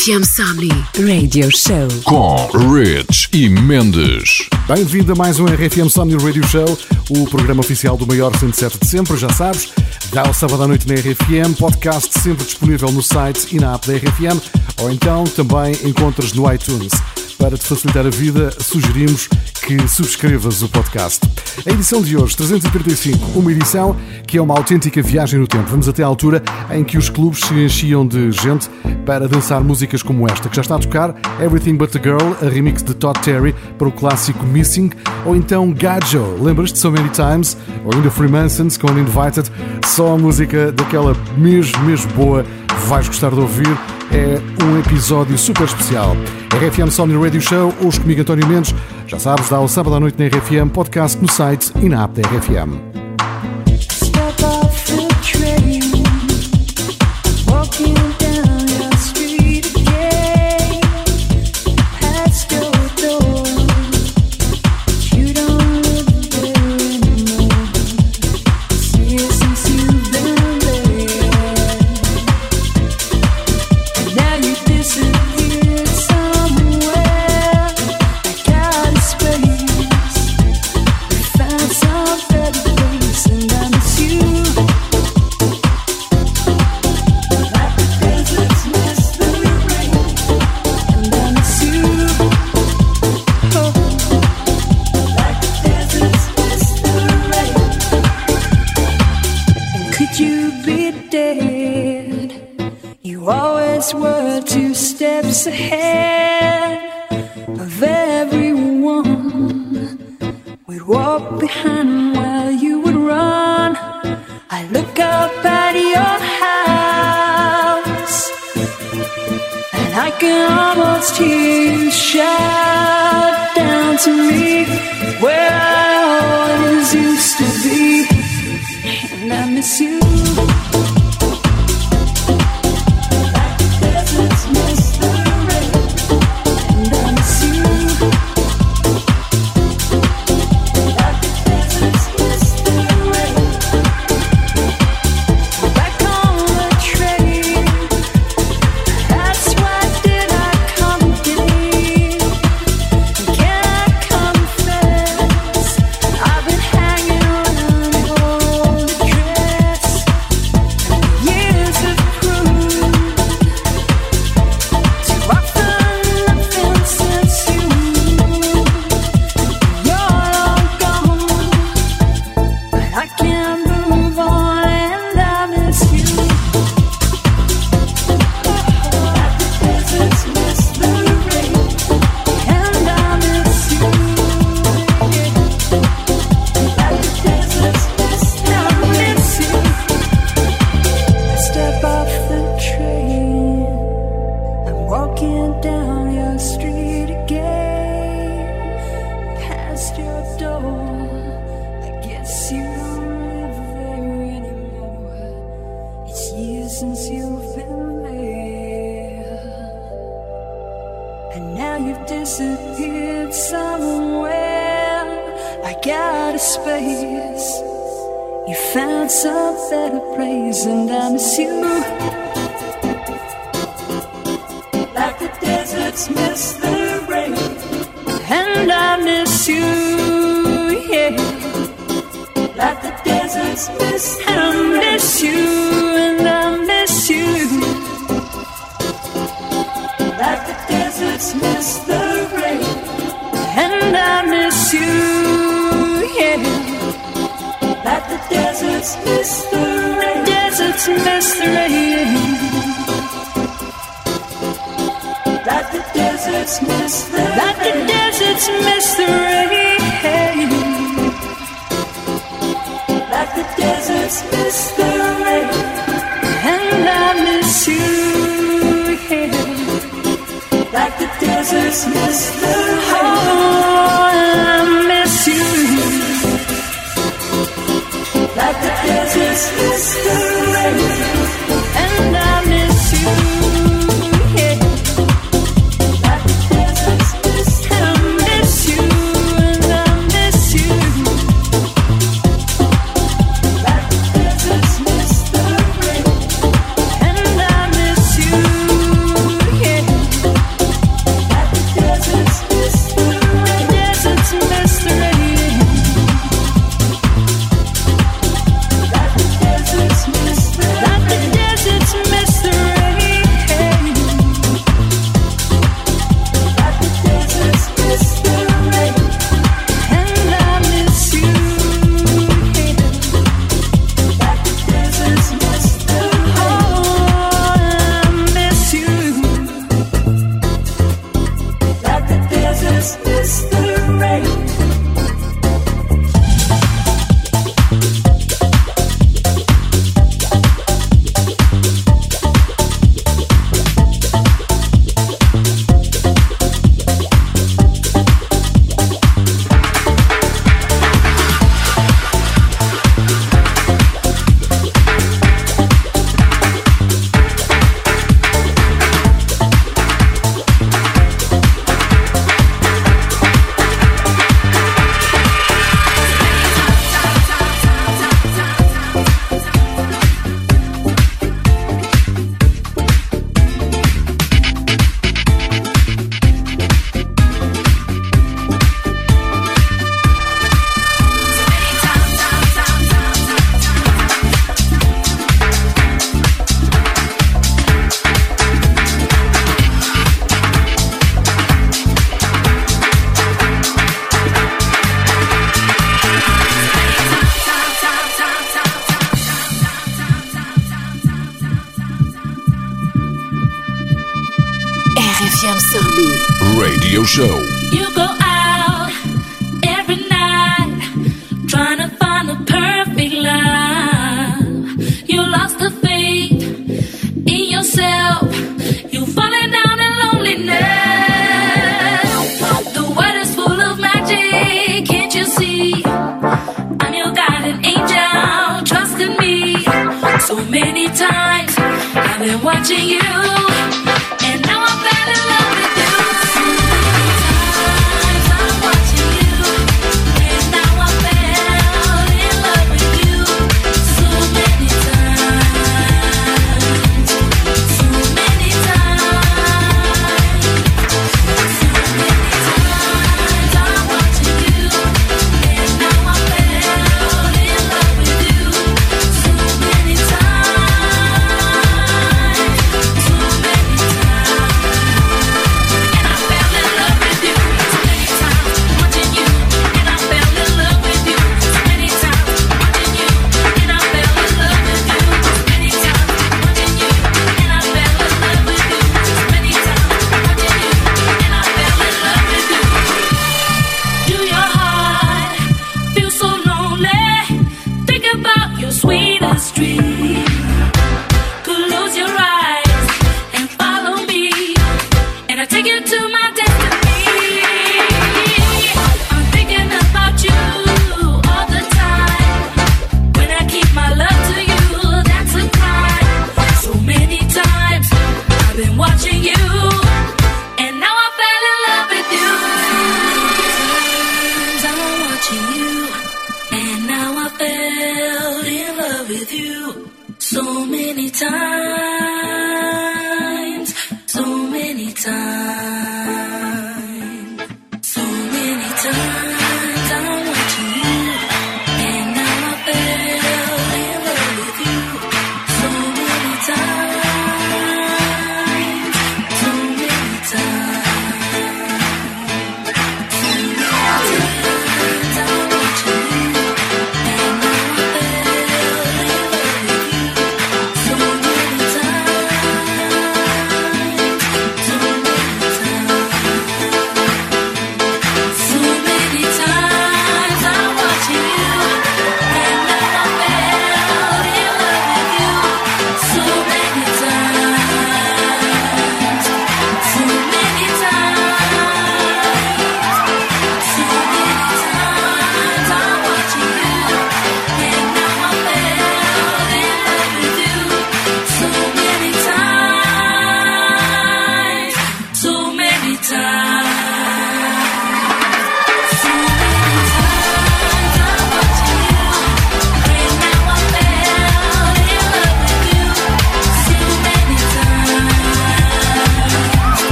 RFM Somni Radio Show com Rich e Mendes. Bem-vindo a mais um RFM Somni Radio Show, o programa oficial do maior 107 de sempre, já sabes. Dá o sábado à noite na RFM, podcast sempre disponível no site e na app da RFM, ou então também encontras no iTunes. Para te facilitar a vida, sugerimos que subscrevas o podcast. A edição de hoje, 335, uma edição que é uma autêntica viagem no tempo. Vamos até à altura em que os clubes se enchiam de gente para dançar músicas como esta, que já está a tocar Everything But a Girl, a remix de Todd Terry para o clássico Missing, ou então Gajo, lembras-te So Many Times, ou ainda Freemasons com Uninvited, só a música daquela mesmo, mesmo boa, vais gostar de ouvir é um episódio super especial. RFM Sony Radio Show, hoje comigo António Mendes. Já sabes, dá o sábado à noite na RFM, podcast no site e na app da RFM. You found some better praise, and I miss you. Like the deserts miss the rain, and I miss you, yeah. Like the deserts miss and I miss you. just three of. That the deserts miss the rain, that the deserts miss the rain. That the deserts miss the rain, and I miss you. Yeah. Like the deserts miss the rain. Is this the rain? many times I've been watching you.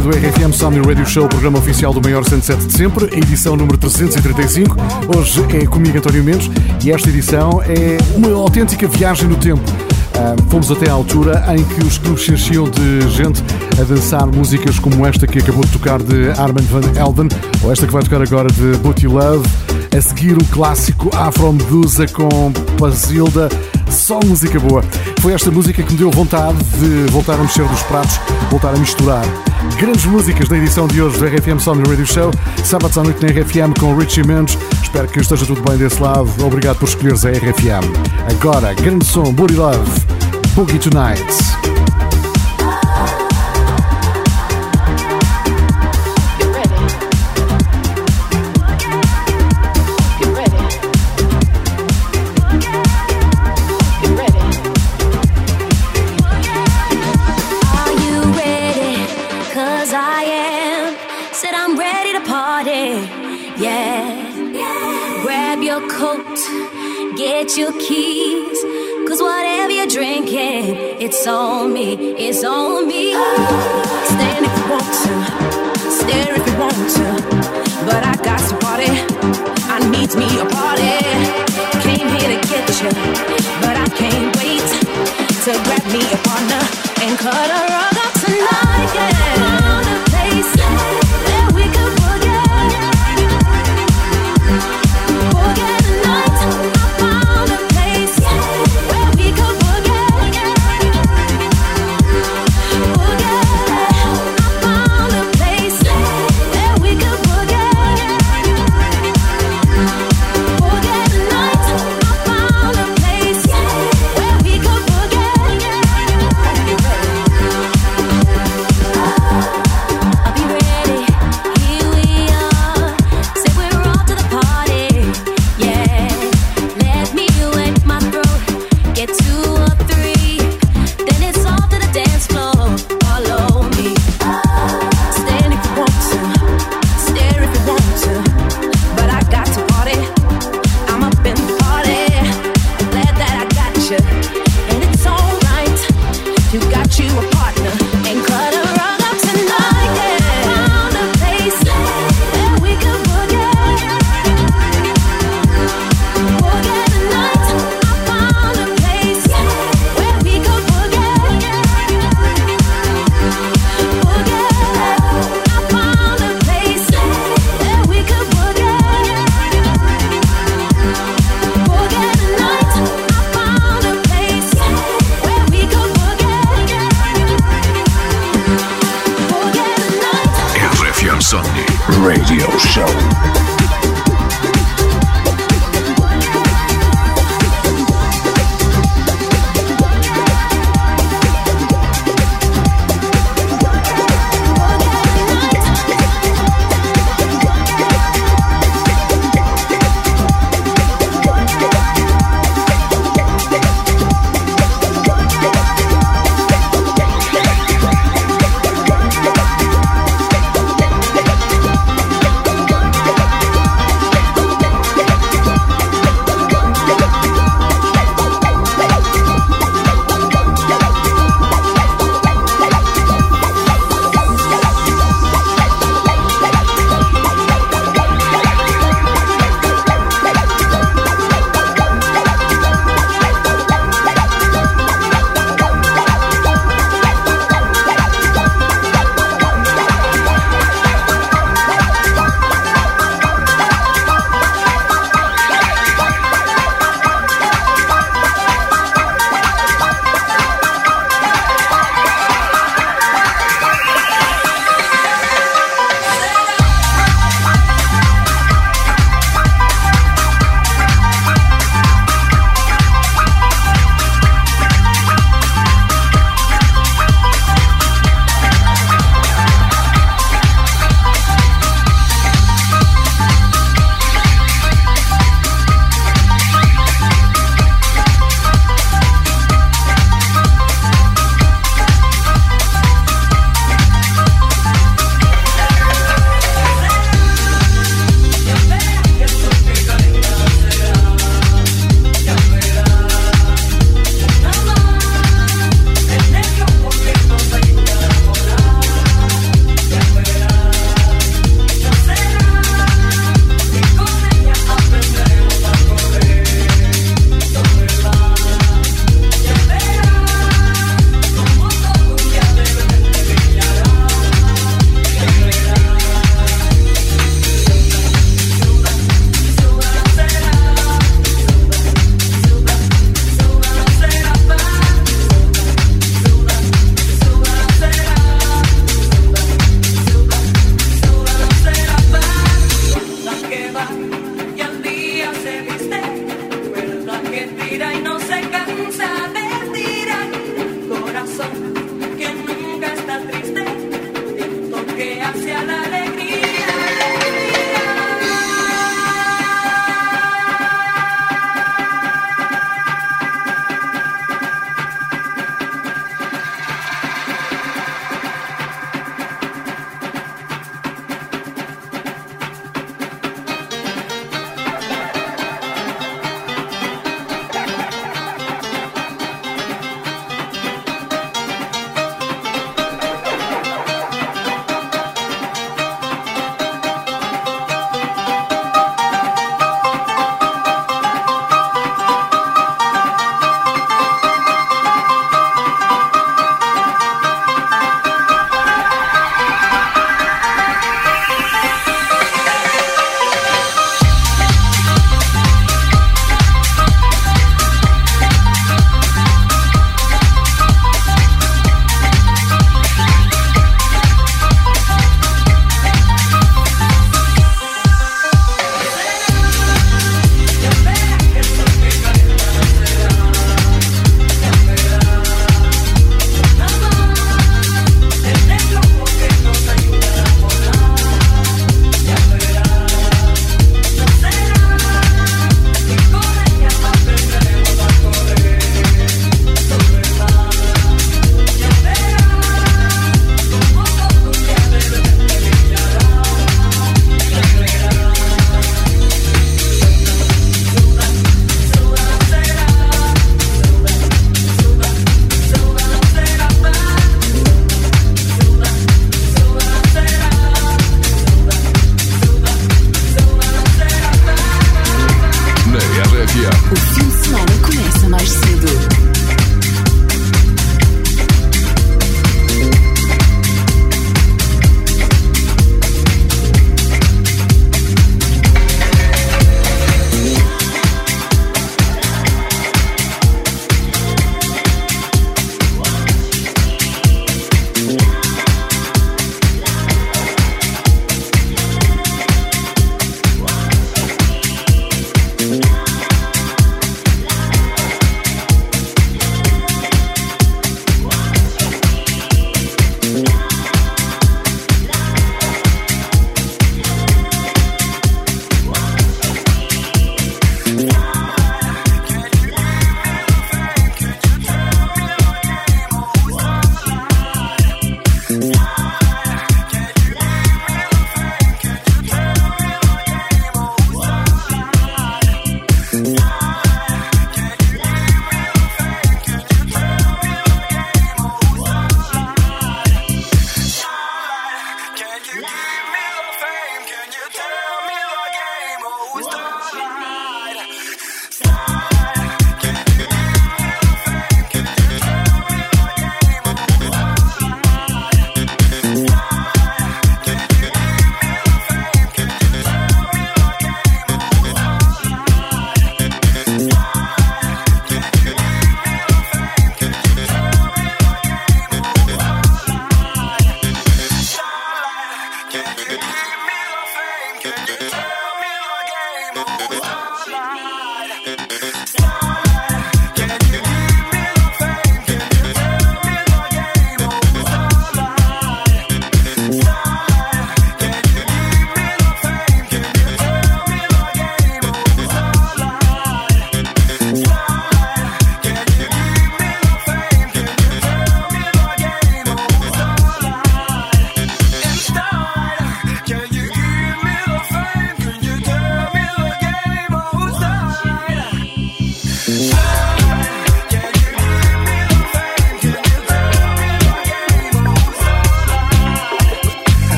Do RFM Somni Radio Show, programa oficial do maior 107 de sempre, edição número 335. Hoje é comigo António Mendes e esta edição é uma autêntica viagem no tempo. Uh, fomos até à altura em que os clubes se enchiam de gente a dançar músicas como esta que acabou de tocar de Armand Van Elden, ou esta que vai tocar agora de Booty Love. A seguir o clássico Afro Medusa com Pazilda só música boa. Foi esta música que me deu vontade de voltar a mexer nos pratos, voltar a misturar. Grandes músicas na edição de hoje do RFM Sony Radio Show, sábados à noite na RFM com Richie Mendes. Espero que esteja tudo bem desse lado. Obrigado por escolheres a RFM. Agora, grande som, Booty Love, Boogie Tonight. Your keys. Cause whatever you're drinking, it's on me, it's on me. Stand if you want to, stare if you want to. But I got to party, I need me a party. Came here to get you, but I can't wait to grab me a partner and cut a rug up tonight, yeah.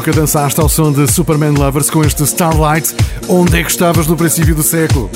Nunca dançaste ao som de Superman Lovers com este Starlight, onde é que estavas no princípio do século?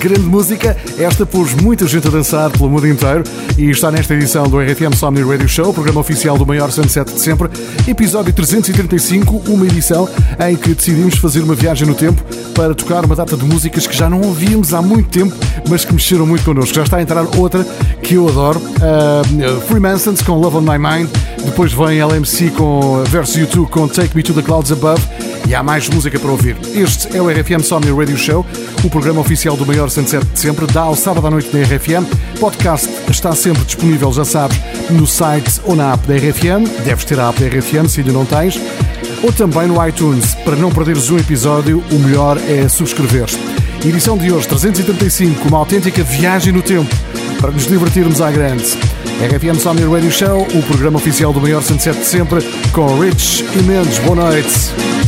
Grande música, esta pôs muita gente a dançar pelo mundo inteiro e está nesta edição do RFM Somni Radio Show, programa oficial do maior sunset de sempre, episódio 335, uma edição em que decidimos fazer uma viagem no tempo para tocar uma data de músicas que já não ouvíamos há muito tempo, mas que mexeram muito connosco. Já está a entrar outra que eu adoro, uh, Freemasons com Love on My Mind, depois vem LMC com Versus U2 com Take Me to the Clouds Above e há mais música para ouvir. Este é o RFM Somni Radio Show, o programa oficial do maior sunset de sempre, dá ao sábado à noite da RFM. Podcast está sempre disponível, já sabes, no site ou na app da RFM. Deves ter a app da RFM se ainda não tens. Ou também no iTunes. Para não perderes um episódio, o melhor é subscrever-te. Edição de hoje 335, uma autêntica viagem no tempo para nos divertirmos à grande. RFM Somni Radio Show, o programa oficial do maior sunset de sempre, com Rich e Mendes. Boa noite.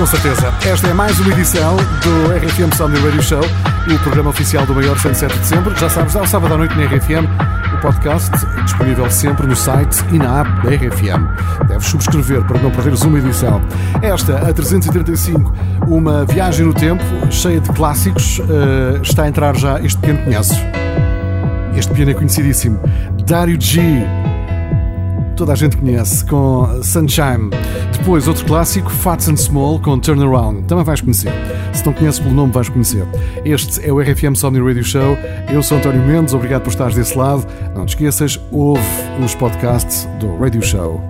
Com certeza. Esta é mais uma edição do RFM Somni Radio Show, o programa oficial do maior 107 de sempre. Já sabes, ao sábado à noite na RFM, o podcast disponível sempre no site e na app da RFM. Deves subscrever para não perderes uma edição. Esta, a 335, uma viagem no tempo cheia de clássicos, uh, está a entrar já este pequeno conheces. Este piano é conhecidíssimo. Dario G. Toda a gente conhece, com Sunshine. Depois, outro clássico, Fats and Small, com Turnaround. Também vais conhecer. Se não conheces pelo nome, vais conhecer. Este é o RFM Sony Radio Show. Eu sou António Mendes, obrigado por estares desse lado. Não te esqueças, ouve os podcasts do Radio Show.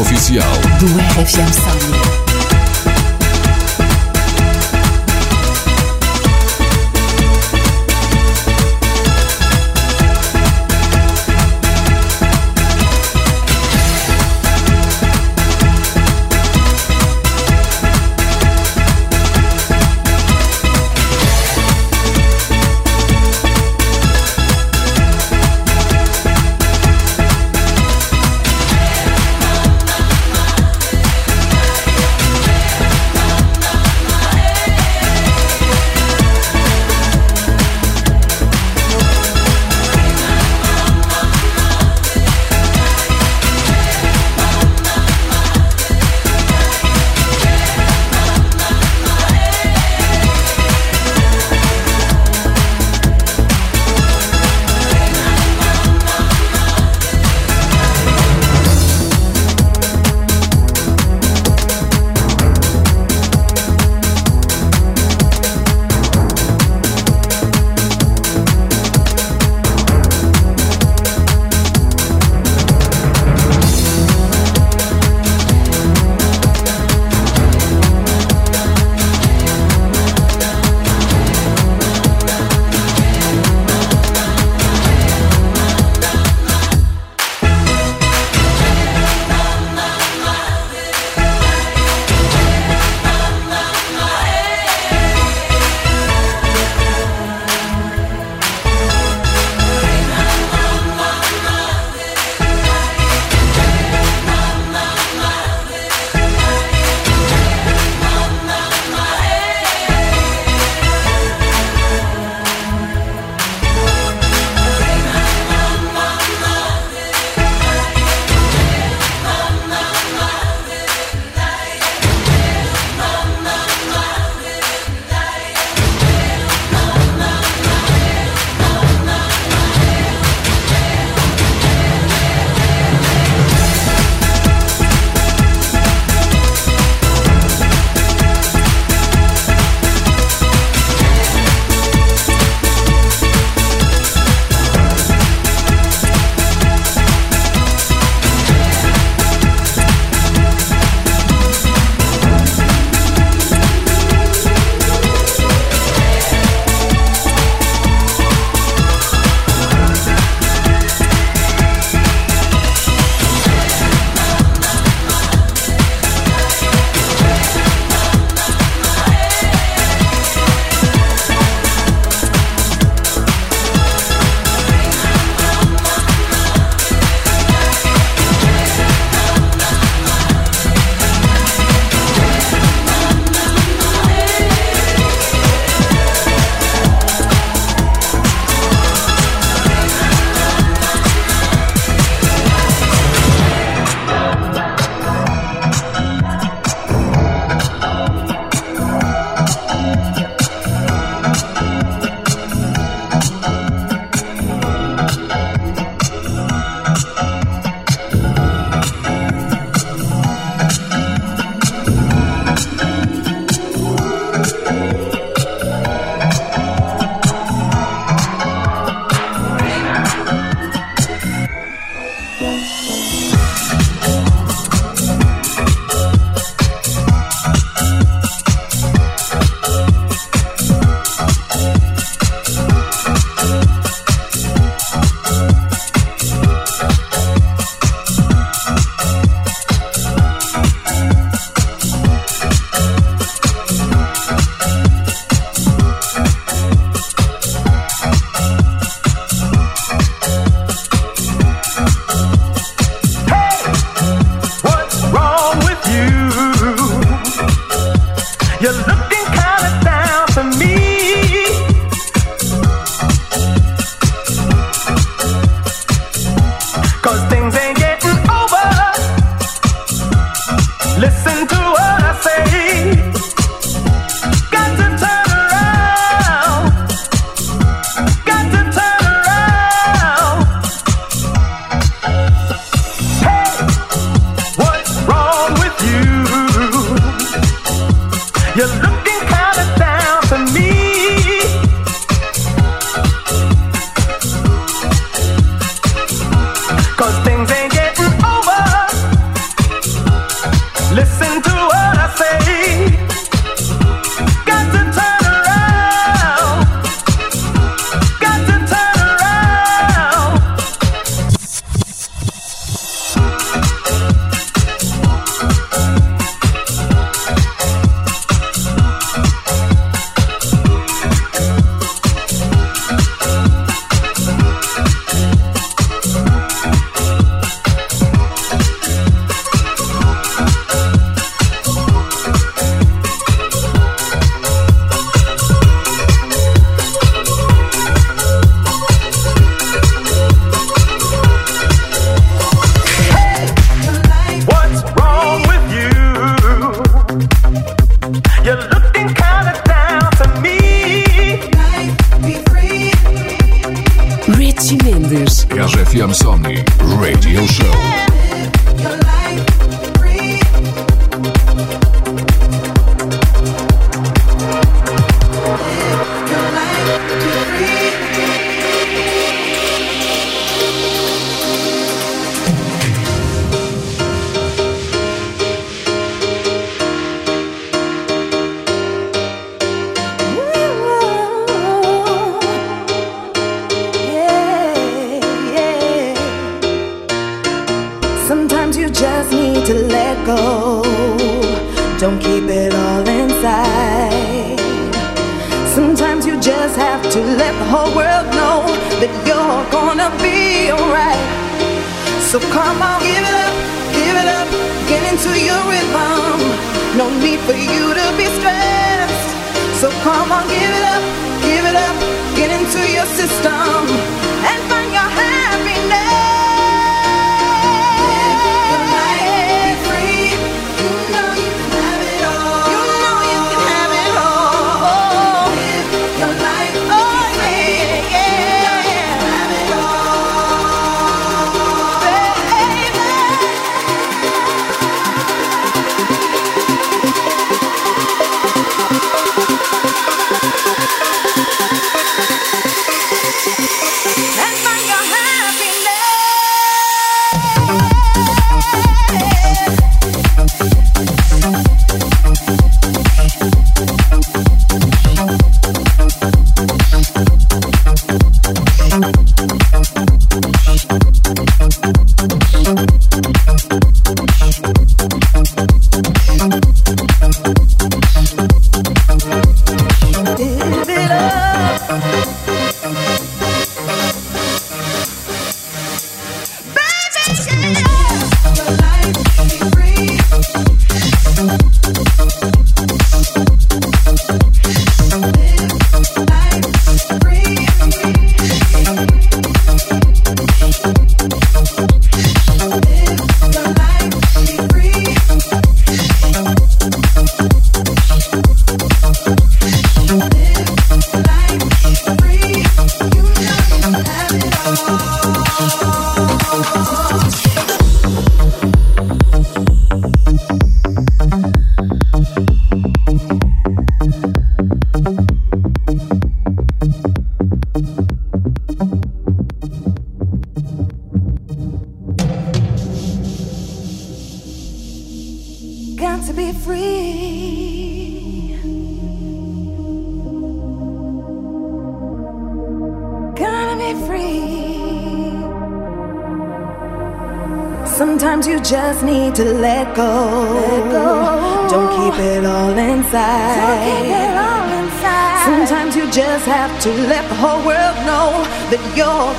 oficial do RFM Sound.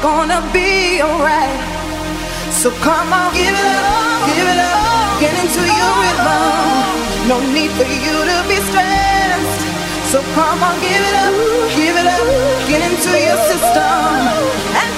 gonna be alright. So come on, give it up, give it up, get into your rhythm. No need for you to be stressed. So come on, give it up, give it up, get into your system. And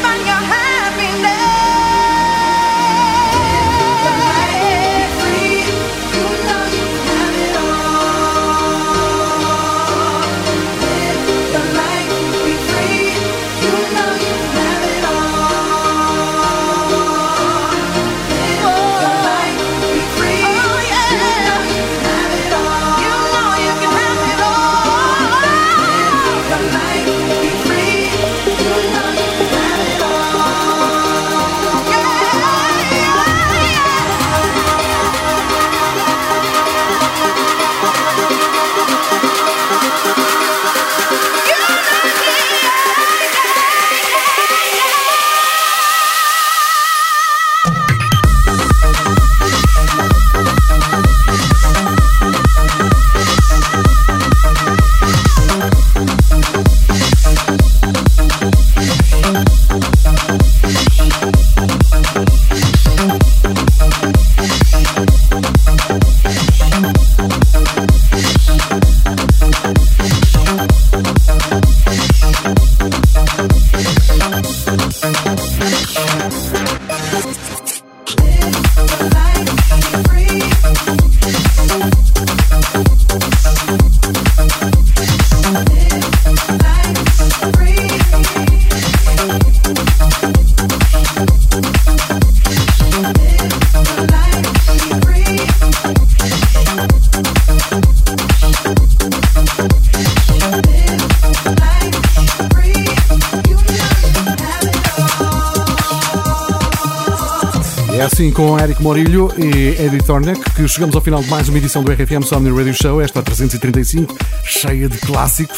com Eric Morilho e Eddie Thornek que chegamos ao final de mais uma edição do RFM Somni Radio Show, esta 335, cheia de clássicos.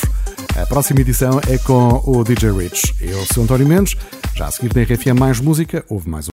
A próxima edição é com o DJ Rich. Eu sou António Mendes. Já a seguir na RFM mais música, houve mais um.